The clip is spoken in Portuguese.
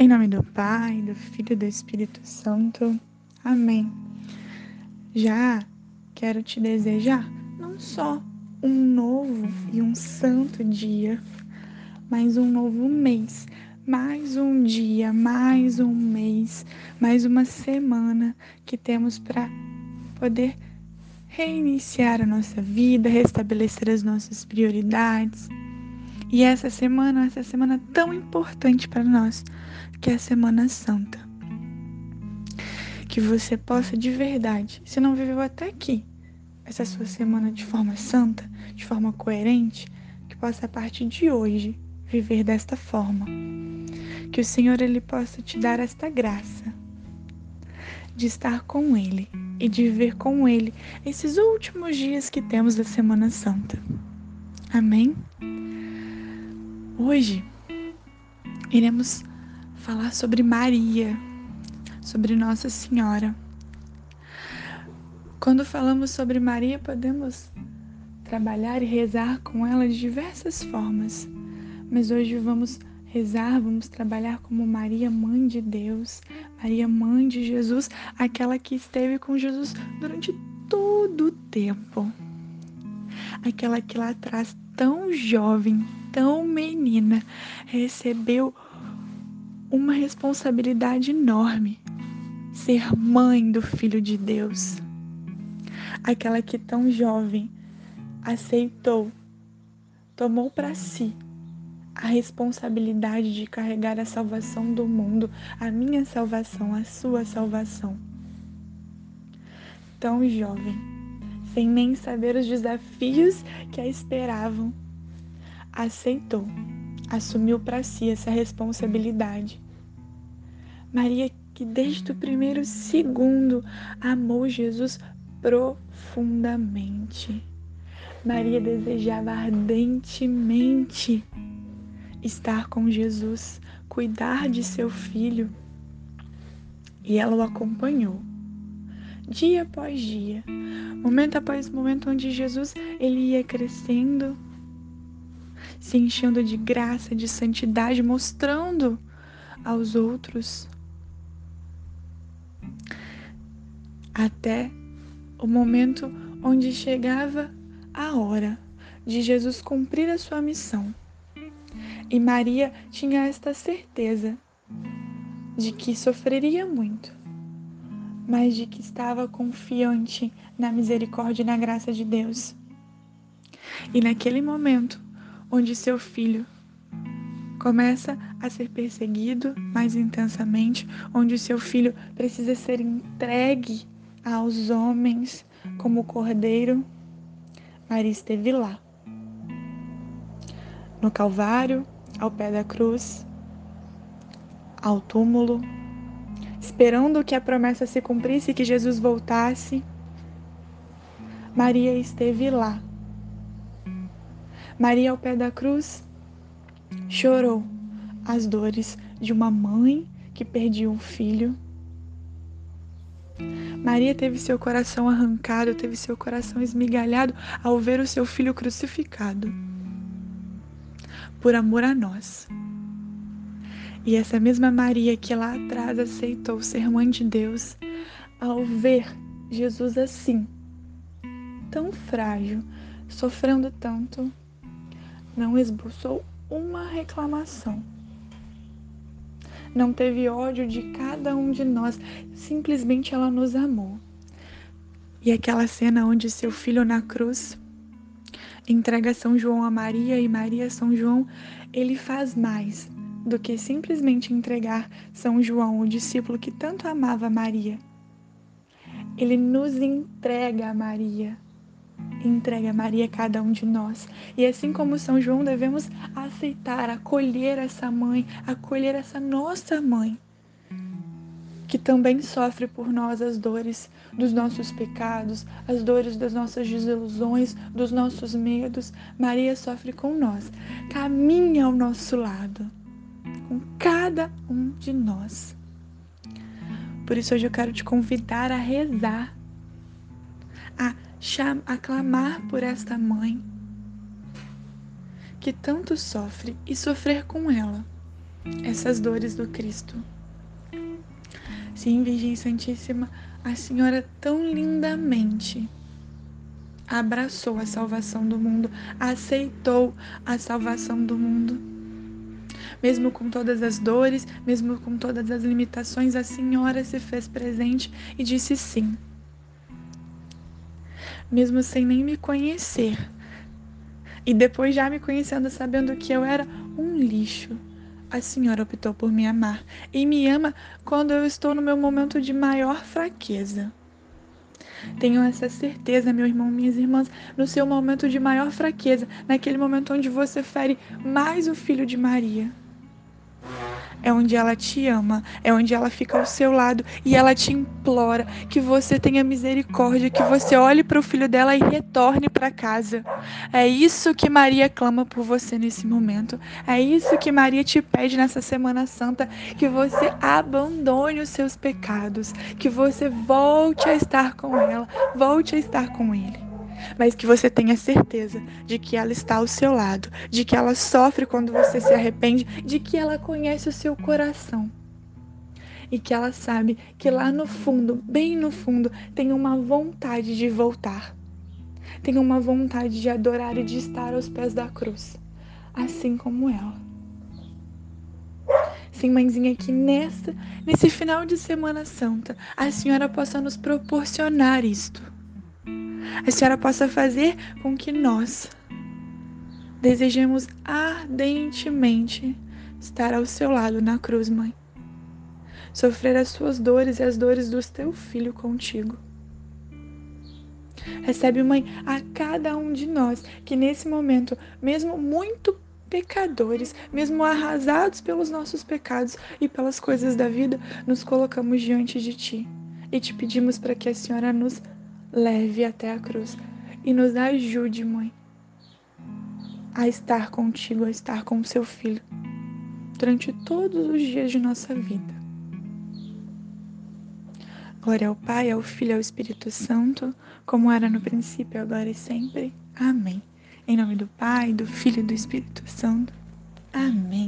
Em nome do Pai, do Filho e do Espírito Santo. Amém. Já quero te desejar não só um novo e um santo dia, mas um novo mês, mais um dia, mais um mês, mais uma semana que temos para poder reiniciar a nossa vida, restabelecer as nossas prioridades. E essa semana, essa semana tão importante para nós, que é a Semana Santa. Que você possa de verdade, se não viveu até aqui, essa sua semana de forma santa, de forma coerente, que possa a partir de hoje viver desta forma. Que o Senhor ele possa te dar esta graça de estar com ele e de viver com ele esses últimos dias que temos da Semana Santa. Amém. Hoje iremos falar sobre Maria, sobre Nossa Senhora. Quando falamos sobre Maria, podemos trabalhar e rezar com ela de diversas formas, mas hoje vamos rezar, vamos trabalhar como Maria, mãe de Deus, Maria, mãe de Jesus, aquela que esteve com Jesus durante todo o tempo. Aquela que lá atrás, tão jovem, tão menina, recebeu uma responsabilidade enorme ser mãe do Filho de Deus. Aquela que tão jovem aceitou, tomou para si a responsabilidade de carregar a salvação do mundo, a minha salvação, a sua salvação. Tão jovem, sem nem saber os desafios que a esperavam, aceitou assumiu para si essa responsabilidade. Maria, que desde o primeiro segundo amou Jesus profundamente. Maria desejava ardentemente estar com Jesus, cuidar de seu filho. E ela o acompanhou, dia após dia, momento após momento, onde Jesus ele ia crescendo se enchendo de graça, de santidade, mostrando aos outros. Até o momento onde chegava a hora de Jesus cumprir a sua missão. E Maria tinha esta certeza de que sofreria muito, mas de que estava confiante na misericórdia e na graça de Deus. E naquele momento, onde seu filho começa a ser perseguido mais intensamente, onde seu filho precisa ser entregue aos homens como cordeiro, Maria esteve lá, no Calvário, ao pé da cruz, ao túmulo, esperando que a promessa se cumprisse e que Jesus voltasse. Maria esteve lá Maria, ao pé da cruz, chorou as dores de uma mãe que perdia um filho. Maria teve seu coração arrancado, teve seu coração esmigalhado ao ver o seu filho crucificado, por amor a nós. E essa mesma Maria que lá atrás aceitou ser mãe de Deus, ao ver Jesus assim, tão frágil, sofrendo tanto, não esboçou uma reclamação. Não teve ódio de cada um de nós, simplesmente ela nos amou. E aquela cena onde seu filho na cruz entrega São João a Maria e Maria a São João, ele faz mais do que simplesmente entregar São João, o discípulo que tanto amava Maria. Ele nos entrega a Maria entregue a Maria cada um de nós. E assim como São João, devemos aceitar, acolher essa mãe, acolher essa nossa mãe, que também sofre por nós as dores dos nossos pecados, as dores das nossas desilusões, dos nossos medos. Maria sofre com nós, caminha ao nosso lado, com cada um de nós. Por isso hoje eu quero te convidar a rezar, a a clamar por esta mãe que tanto sofre e sofrer com ela essas dores do Cristo. Sim, Virgem Santíssima, a Senhora tão lindamente abraçou a salvação do mundo, aceitou a salvação do mundo. Mesmo com todas as dores, mesmo com todas as limitações, a Senhora se fez presente e disse sim mesmo sem nem me conhecer. E depois, já me conhecendo, sabendo que eu era um lixo, a senhora optou por me amar e me ama quando eu estou no meu momento de maior fraqueza. Tenham essa certeza, meu irmão, minhas irmãs, no seu momento de maior fraqueza, naquele momento onde você fere mais o filho de Maria é onde ela te ama, é onde ela fica ao seu lado e ela te implora que você tenha misericórdia, que você olhe para o filho dela e retorne para casa. É isso que Maria clama por você nesse momento. É isso que Maria te pede nessa Semana Santa, que você abandone os seus pecados, que você volte a estar com ela, volte a estar com ele mas que você tenha certeza de que ela está ao seu lado, de que ela sofre quando você se arrepende, de que ela conhece o seu coração. E que ela sabe que lá no fundo, bem no fundo, tem uma vontade de voltar. Tem uma vontade de adorar e de estar aos pés da cruz, assim como ela. Sim, mãezinha, que nessa, nesse final de Semana Santa, a senhora possa nos proporcionar isto a senhora possa fazer com que nós desejemos ardentemente estar ao seu lado na cruz, mãe. Sofrer as suas dores e as dores do teu filho contigo. Recebe, mãe, a cada um de nós que nesse momento, mesmo muito pecadores, mesmo arrasados pelos nossos pecados e pelas coisas da vida, nos colocamos diante de ti e te pedimos para que a Senhora nos leve até a cruz e nos ajude, mãe, a estar contigo, a estar com o seu filho durante todos os dias de nossa vida. Glória ao Pai, ao Filho e ao Espírito Santo, como era no princípio, agora e sempre. Amém. Em nome do Pai, do Filho e do Espírito Santo. Amém.